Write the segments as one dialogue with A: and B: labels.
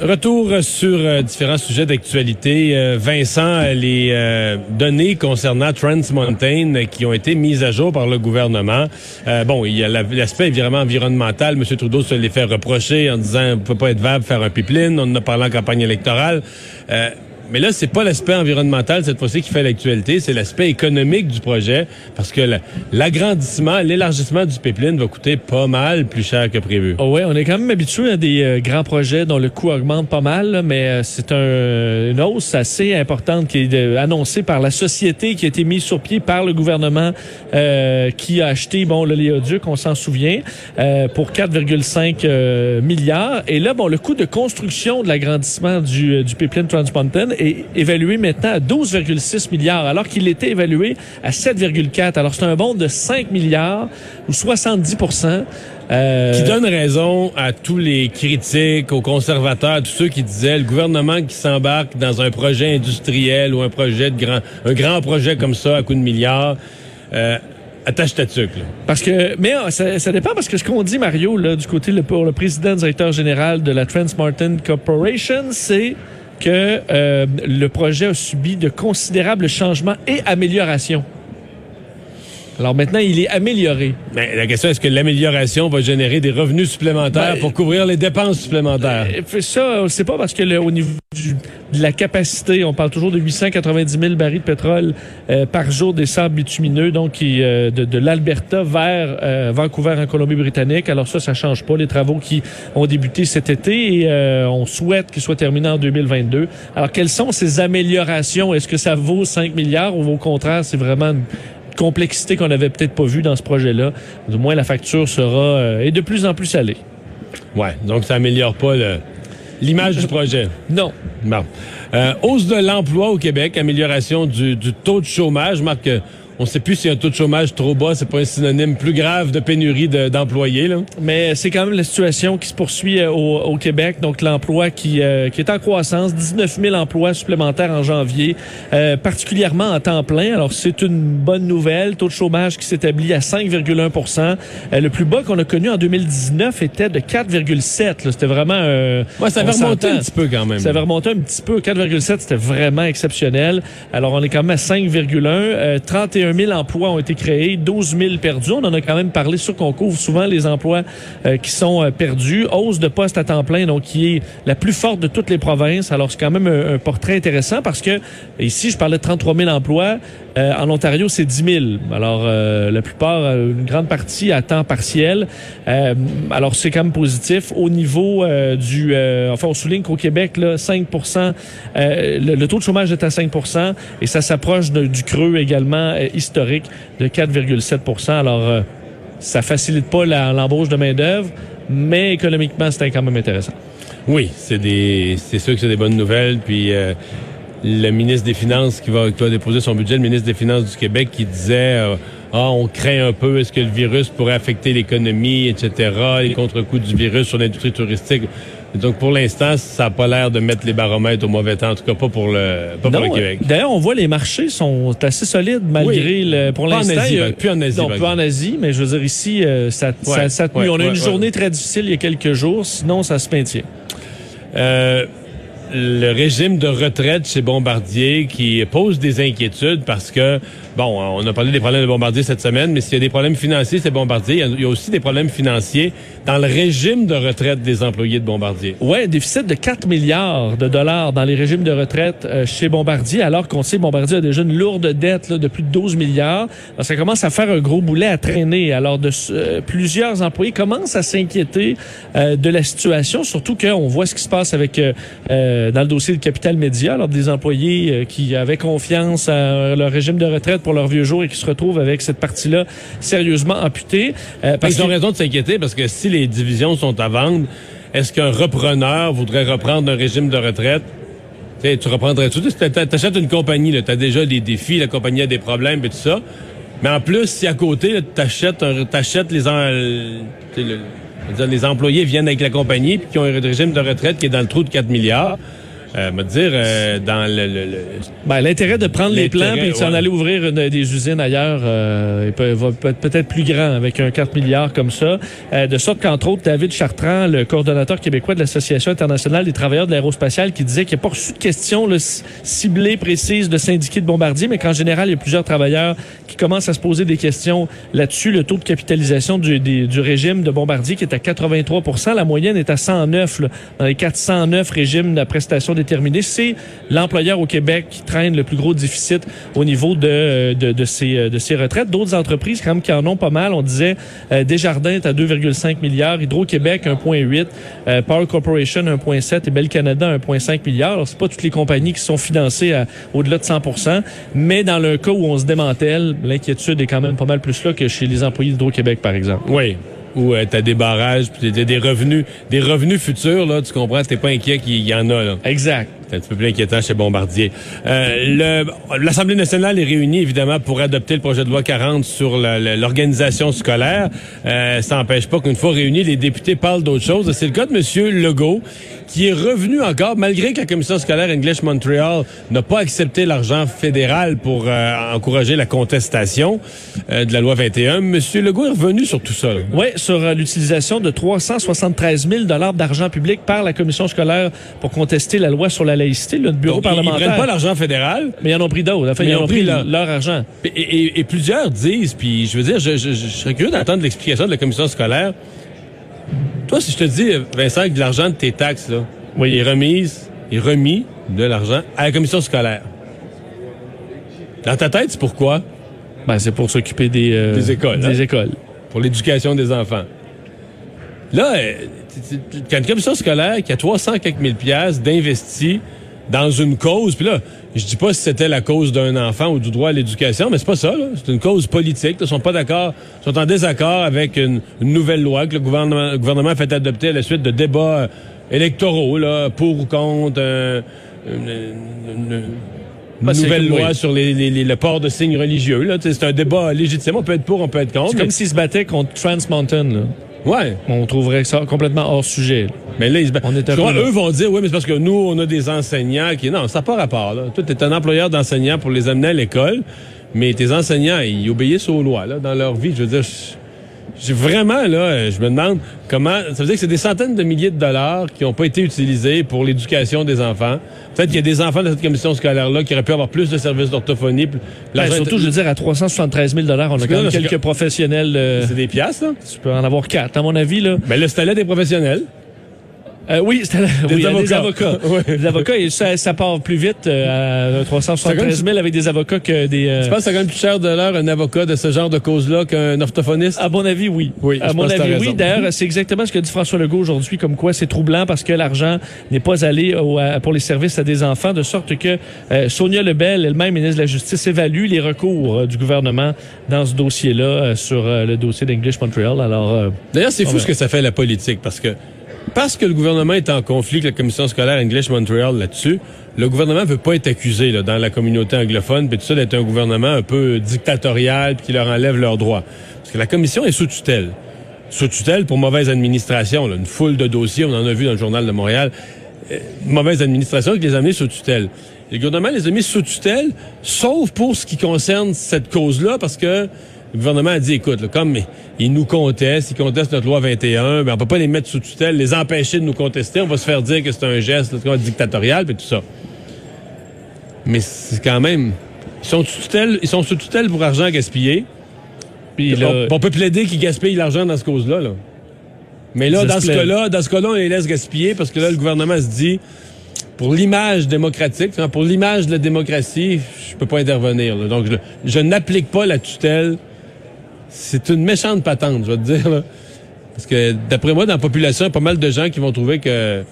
A: Retour sur euh, différents sujets d'actualité. Euh, Vincent, les euh, données concernant Trans Mountain qui ont été mises à jour par le gouvernement. bon, il y a l'aspect environnemental. M. Trudeau se les fait reprocher en disant on peut pas être vague faire un pipeline. On en a parlé en campagne électorale. Mais là, c'est pas l'aspect environnemental cette fois-ci qui fait l'actualité, c'est l'aspect économique du projet, parce que l'agrandissement, l'élargissement du pipeline va coûter pas mal plus cher que prévu.
B: Oh ouais, on est quand même habitué à des euh, grands projets dont le coût augmente pas mal, mais euh, c'est un, une hausse assez importante qui est annoncée par la société qui a été mise sur pied par le gouvernement euh, qui a acheté bon l'oléoduc, on s'en souvient, pour 4,5 milliards. Et là, bon, le coût de construction de l'agrandissement du, du pipeline Trans Mountain est évalué maintenant à 12,6 milliards, alors qu'il était évalué à 7,4. Alors, c'est un bond de 5 milliards ou 70%
A: euh... Qui donne raison à tous les critiques, aux conservateurs, à tous ceux qui disaient le gouvernement qui s'embarque dans un projet industriel ou un projet de grand, un grand projet comme ça à coût de milliards. Euh, attache ta tuque,
B: Parce que, mais ah, ça, ça, dépend parce que ce qu'on dit, Mario, là, du côté le, pour le président directeur général de la Trans Martin Corporation, c'est que euh, le projet a subi de considérables changements et améliorations. Alors maintenant, il est amélioré.
A: Mais la question, est-ce que l'amélioration va générer des revenus supplémentaires ben, pour couvrir les dépenses supplémentaires?
B: Euh, ça, c'est pas parce que le, au niveau de la capacité, on parle toujours de 890 000 barils de pétrole euh, par jour des sables bitumineux, donc qui, euh, de, de l'Alberta vers Vancouver en Colombie-Britannique. Alors ça, ça change pas. Les travaux qui ont débuté cet été et on souhaite qu'ils soient terminés en 2022. Alors quelles sont ces améliorations? Est-ce que ça vaut 5 milliards ou au contraire, c'est vraiment complexité qu'on n'avait peut-être pas vue dans ce projet-là. Du moins, la facture sera euh, est de plus en plus salée.
A: Ouais, donc ça améliore pas l'image du projet.
B: Non.
A: Bon. Euh, hausse de l'emploi au Québec, amélioration du, du taux de chômage. Marc, on ne sait plus si un taux de chômage trop bas, c'est pas un synonyme plus grave de pénurie d'employés.
B: Mais c'est quand même la situation qui se poursuit euh, au, Québec. Donc l'emploi qui, euh, qui est en croissance, 19 000 emplois supplémentaires en janvier, euh, particulièrement en temps plein. Alors c'est une bonne nouvelle. Taux de chômage qui s'établit à 5,1% Le plus bas qu'on a connu en 2019 était de 4,7. C'était vraiment...
A: ouais, ça avait remonté un petit peu quand même.
B: Ça avait remonté un petit peu. 4,7, c'était vraiment exceptionnel. Alors on est quand même à 5,1. 31 21 000 emplois ont été créés, 12 000 perdus. On en a quand même parlé sur qu'on couvre souvent les emplois euh, qui sont euh, perdus. Hausse de postes à temps plein, donc qui est la plus forte de toutes les provinces. Alors c'est quand même un, portrait intéressant parce que ici, je parlais de 33 000 emplois. Euh, en Ontario, c'est 10 000. Alors la plupart, une grande partie à temps partiel. alors c'est quand même positif. Au niveau du... enfin, on souligne qu'au Québec, là, 5% le, taux de chômage est à 5% et ça s'approche du creux également historique de 4,7% Alors, euh, ça facilite pas l'embauche de main-d'œuvre, mais économiquement, c'est quand même intéressant.
A: Oui, c'est des, c'est sûr que c'est des bonnes nouvelles. Puis euh, le ministre des Finances qui va, déposer son budget, le ministre des Finances du Québec, qui disait euh, ah, on craint un peu, est-ce que le virus pourrait affecter l'économie, etc., les contre-coups du virus sur l'industrie touristique donc, pour l'instant, ça n'a pas l'air de mettre les baromètres au mauvais temps, en tout cas pas pour le, pas pour le Québec.
B: D'ailleurs, on voit les marchés sont assez solides malgré le. Pour l'instant, en
A: Asie, plus en Asie.
B: Non, plus en Asie, mais je veux dire ici, euh, ça, ça, ça On a eu une journée très difficile il y a quelques jours, sinon ça se maintient.
A: Euh, le régime de retraite chez Bombardier qui pose des inquiétudes parce que, bon, on a parlé des problèmes de Bombardier cette semaine, mais s'il y a des problèmes financiers, c'est Bombardier. Il y a aussi des problèmes financiers dans le régime de retraite des employés de Bombardier.
B: Ouais, déficit de 4 milliards de dollars dans les régimes de retraite euh, chez Bombardier, alors qu'on sait Bombardier a déjà une lourde dette de plus de 12 milliards. ça commence à faire un gros boulet à traîner. Alors, euh, plusieurs employés commencent à s'inquiéter euh, de la situation, surtout qu'on voit ce qui se passe avec euh, dans le dossier de Capital Média, alors des employés euh, qui avaient confiance à leur régime de retraite pour leurs vieux jours et qui se retrouvent avec cette partie-là sérieusement amputée.
A: Euh, parce Ils ont raison de s'inquiéter parce que si les divisions sont à vendre, est-ce qu'un repreneur voudrait reprendre un régime de retraite? tu reprendrais tout. Tu achètes une compagnie, tu as déjà des défis, la compagnie a des problèmes et tout ça. Mais en plus, si à côté, tu achètes les, en- le- les employés viennent avec la compagnie puis qui ont un régime de retraite qui est dans le trou de 4 milliards, euh, me dire, euh, dans le, le- le-
B: Ben, l'intérêt de prendre les plans et de s'en
A: ouais.
B: aller ouvrir une- des usines ailleurs euh, peut-être plus grand avec un 4 milliards comme ça. Euh, de sorte qu'entre autres, David Chartrand, le coordonnateur québécois de l'Association internationale des travailleurs de l'aérospatiale, qui disait qu'il n'y a pas reçu de questions là, c- ciblées, précises de syndiqués de bombardiers, mais qu'en général, il y a plusieurs travailleurs qui commencent à se poser des questions là-dessus. Le taux de capitalisation du, des- du régime de bombardier qui est à 83% la moyenne est à 109 là, dans les 409 régimes de prestation déterminée. C'est l'employeur au Québec qui traîne le plus gros déficit au niveau de, de, de, ses, de ses retraites. D'autres entreprises quand même qui en ont pas mal. On disait euh, Desjardins est à 2,5 milliards, Hydro-Québec 1,8, euh, Power Corporation 1,7 et Bell Canada 1,5 milliards. Alors, c'est pas toutes les compagnies qui sont financées à au-delà de 100 mais dans le cas où on se démantèle, l'inquiétude est quand même pas mal plus là que chez les employés d'Hydro-Québec, par exemple.
A: Oui. Où euh, t'as des barrages, puis des revenus, des revenus futurs, là, tu comprends, t'es pas inquiet qu'il y en a, là.
B: Exact.
A: C'est un petit peu plus inquiétant chez Bombardier. Euh, L'Assemblée nationale est réunie, évidemment, pour adopter le projet de loi 40 sur l'organisation scolaire. Euh, ça n'empêche pas qu'une fois réunis, les députés parlent d'autre chose. C'est le cas de M. Legault, qui est revenu encore, malgré que la commission scolaire English Montreal n'a pas accepté l'argent fédéral pour euh, encourager la contestation euh, de la loi 21. M. Legault est revenu sur tout ça.
B: Oui, sur euh, l'utilisation de 373 000 d'argent public par la commission scolaire pour contester la loi sur la laïcité, le bureau
A: Donc, ils- Ils
B: parlementaire.
A: prennent pas l'argent fédéral,
B: mais ils en ont pris d'autres. Enfin, ils ont pris
A: leur-
B: leur argent.
A: Et, et- et plusieurs disent, puis je veux dire, je, je- serais curieux d'entendre l'explication de la commission scolaire. Toi, si je te dis, Vincent, que de l'argent de tes taxes, là, est remise, est remis de l'argent à la commission scolaire. Dans ta tête, c'est pourquoi?
B: Ben, c'est pour s'occuper des, euh,
A: Des écoles,
B: Des
A: hein?
B: écoles.
A: Pour l'éducation des enfants. Là, euh, quand une commission scolaire qui a 300 quelques mille piastres d'investis dans une cause, puis là, je dis pas si c'était la cause d'un enfant ou du droit à l'éducation, mais c'est pas ça, là. C'est une cause politique. Ils sont pas d'accord, ils sont en désaccord avec une, une nouvelle loi que le gouvernement, le gouvernement a fait adopter à la suite de débats euh, électoraux, là, pour ou contre euh, une, nouvelle loi
B: oui.
A: sur les, les- les- le port de signes religieux. C'est un débat légitime. On peut être pour, on peut être contre.
B: C'est comme s'ils se battaient contre Trans Mountain. Là.
A: Ouais.
B: On trouverait ça complètement hors sujet.
A: Mais là, ils se battent.
B: On est un
A: Je crois,
B: peu là.
A: eux vont dire, oui, mais c'est parce que nous, on a des enseignants qui. Non, ça n'a pas rapport. Là. Toi, tu es un employeur d'enseignants pour les amener à l'école, mais tes enseignants, ils obéissent aux lois là, dans leur vie. Je veux dire, je- j'ai vraiment, là, je me demande comment. Ça veut dire que c'est des centaines de milliers de dollars qui n'ont pas été utilisés pour l'éducation des enfants. Peut-être qu'il y a des enfants de cette commission scolaire-là qui auraient pu avoir plus de services d'orthophonie.
B: Ben, surtout,
A: est-
B: je veux dire, à 373 000 on a quand même quelques
A: que-
B: professionnels. euh,
A: C'est des piastres, là.
B: tu peux en avoir quatre, à mon avis. Là.
A: Mais là, c'était là des professionnels.
B: Euh, oui, c'était oui, y a des
A: avocats. Ouais.
B: Des avocats, et ça, ça part plus vite euh, à 373 000 avec des avocats que des... euh,
A: Tu penses que c'est quand même plus cher de l'heure un avocat de ce genre de cause-là qu'un orthophoniste?
B: À mon avis, oui.
A: Oui,
B: à
A: je
B: mon
A: pense
B: avis, oui. D'ailleurs, c'est exactement ce que dit François Legault aujourd'hui, comme quoi c'est troublant parce que l'argent n'est pas allé au- à- pour les services à des enfants, de sorte que euh, Sonia Lebel, elle-même ministre de la Justice, évalue les recours euh, du gouvernement dans ce dossier-là euh, sur le dossier d'English Montreal. Alors, euh,
A: D'ailleurs, c'est fou ce que ça fait la politique parce que parce que le gouvernement est en conflit avec la commission scolaire English Montreal là-dessus, le gouvernement veut pas être accusé là, dans la communauté anglophone puis tout ça d'être un gouvernement un peu dictatorial puis qui leur enlève leurs droits. Parce que la commission est sous tutelle. Sous tutelle pour mauvaise administration, là, une foule de dossiers, on en a vu dans le journal de Montréal. Euh, mauvaise administration qui les a amenés sous tutelle. Le gouvernement les a mis sous tutelle, sauf pour ce qui concerne cette cause-là, parce que le gouvernement a dit, écoute, là, comme ils nous contestent, ils contestent notre loi 21, ben on peut pas les mettre sous tutelle, les empêcher de nous contester, on va se faire dire que c'est un geste là, dictatorial, puis tout ça. Mais c'est quand même... Ils sont sous tutelle, ils sont sous tutelle pour argent gaspillé.
B: puis
A: on,
B: là,
A: on peut plaider qu'ils gaspillent l'argent dans ce cause-là. Là. Mais là, dans ce cas-là, dans ce cas-là, on les laisse gaspiller parce que là, le gouvernement se dit, pour l'image démocratique, hein, pour l'image de la démocratie, je peux pas intervenir. là. Donc, je, je n'applique pas la tutelle. C'est une méchante patente, je vais te dire. là. Parce que d'après moi, dans la population, il y a pas mal de gens qui vont trouver que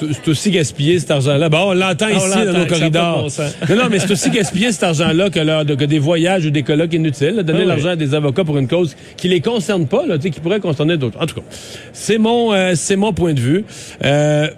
A: c'est aussi gaspillé cet argent-là. Bon, on l'entend
B: Ah, on
A: ici dans nos corridors.
B: bon
A: non, non, mais c'est aussi gaspiller cet argent-là que, des voyages ou des colloques inutiles. là, donner
B: Ah oui.
A: l'argent à des avocats pour une cause qui les concerne pas, là, qui pourrait concerner d'autres. En tout cas, c'est mon, euh, c'est mon point de vue. Euh,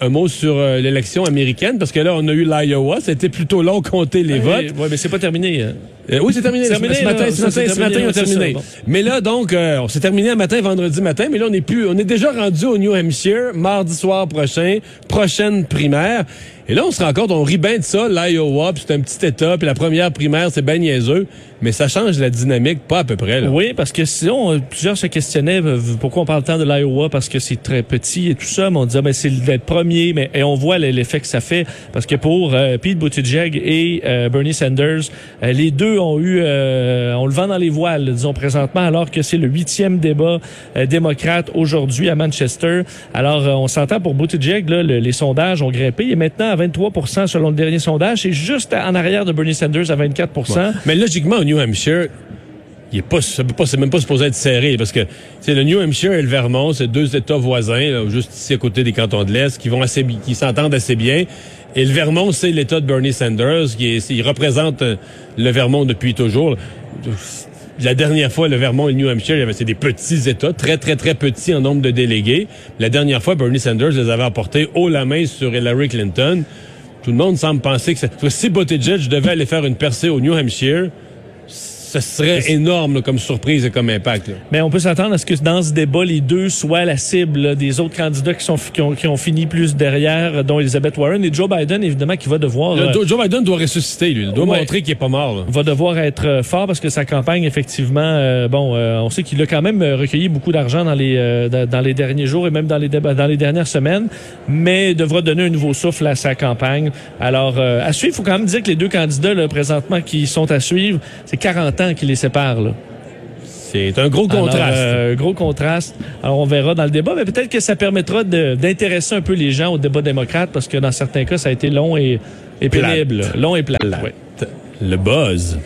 A: un mot sur euh, l'élection américaine, parce que là, on a eu l'Iowa. C'était plutôt long compter les votes.
B: Oui, mais c'est pas terminé. hein.
A: Euh, oui, c'est terminé.
B: terminé,
A: ce matin,
B: là,
A: ce matin, ce matin, on a terminé.
B: bon.
A: Mais là, donc, euh, on s'est terminé un matin, vendredi matin, mais là, on est plus, on est déjà rendu au New Hampshire, mardi soir prochain, prochaine primaire. Et là, on se rend compte, on rit bien de ça, l'Iowa, puis c'est un petit État, puis la première primaire, c'est bien niaiseux, mais ça change la dynamique, pas à peu près. Là.
B: Oui, parce que sinon, plusieurs se questionnaient pourquoi on parle tant de l'Iowa, parce que c'est très petit et tout ça, mais on disait, ben, c'est d'être premier, mais et on voit l'effet que ça fait, parce que pour euh, Pete Buttigieg et euh, Bernie Sanders, euh, les deux ont eu, euh, on le vend dans les voiles, disons présentement, alors que c'est le huitième débat euh, démocrate aujourd'hui à Manchester. Alors, euh, on s'entend pour Buttigieg, là, le- les sondages ont grimpé, il est maintenant à 23% selon le dernier sondage, c'est juste en arrière de Bernie Sanders à 24%
A: Mais logiquement, au New Hampshire, il est pas, pas- c'est même pas supposé être serré parce que c'est le New Hampshire et le Vermont, c'est deux États voisins, là, juste ici à côté des cantons de l'Est, qui vont assez, qui s'entendent assez bien. Et le Vermont, c'est l'État de Bernie Sanders, qui est, il représente euh, le Vermont depuis toujours. La dernière fois, le Vermont et le New Hampshire, c'est des petits États, très, très, très petits en nombre de délégués. La dernière fois, Bernie Sanders les avait emportés haut la main sur Hillary Clinton. Tout le monde semble penser que si Buttigieg devait aller faire une percée au New Hampshire, ce serait énorme là, comme surprise et comme impact. là.
B: Mais on peut s'attendre à ce que dans ce débat, les deux soient la cible là, des autres candidats qui, sont, qui, ont, qui ont fini plus derrière, dont Elizabeth Warren et Joe Biden, évidemment, qui va devoir...
A: Le-
B: euh,
A: Joe Biden doit ressusciter, lui. Il doit
B: Ouais.
A: montrer qu'il est pas mort. là.
B: va devoir être euh, fort parce que sa campagne, effectivement, euh, bon, euh, on sait qu'il a quand même recueilli beaucoup d'argent dans les euh, dans, les derniers jours et même dans les débats- dans les dernières semaines, mais devra donner un nouveau souffle à sa campagne. Alors, euh, à suivre, il faut quand même dire que les deux candidats là, présentement qui sont à suivre, c'est 40 ans qui les séparent. Là.
A: C'est un gros
B: Alors,
A: contraste.
B: euh, gros contraste. Alors, on verra dans le débat, mais peut-être que ça permettra d'intéresser un peu les gens au débat démocrate parce que dans certains cas, ça a été long et, et
A: Plate.
B: pénible. Long et plat.
A: Le buzz.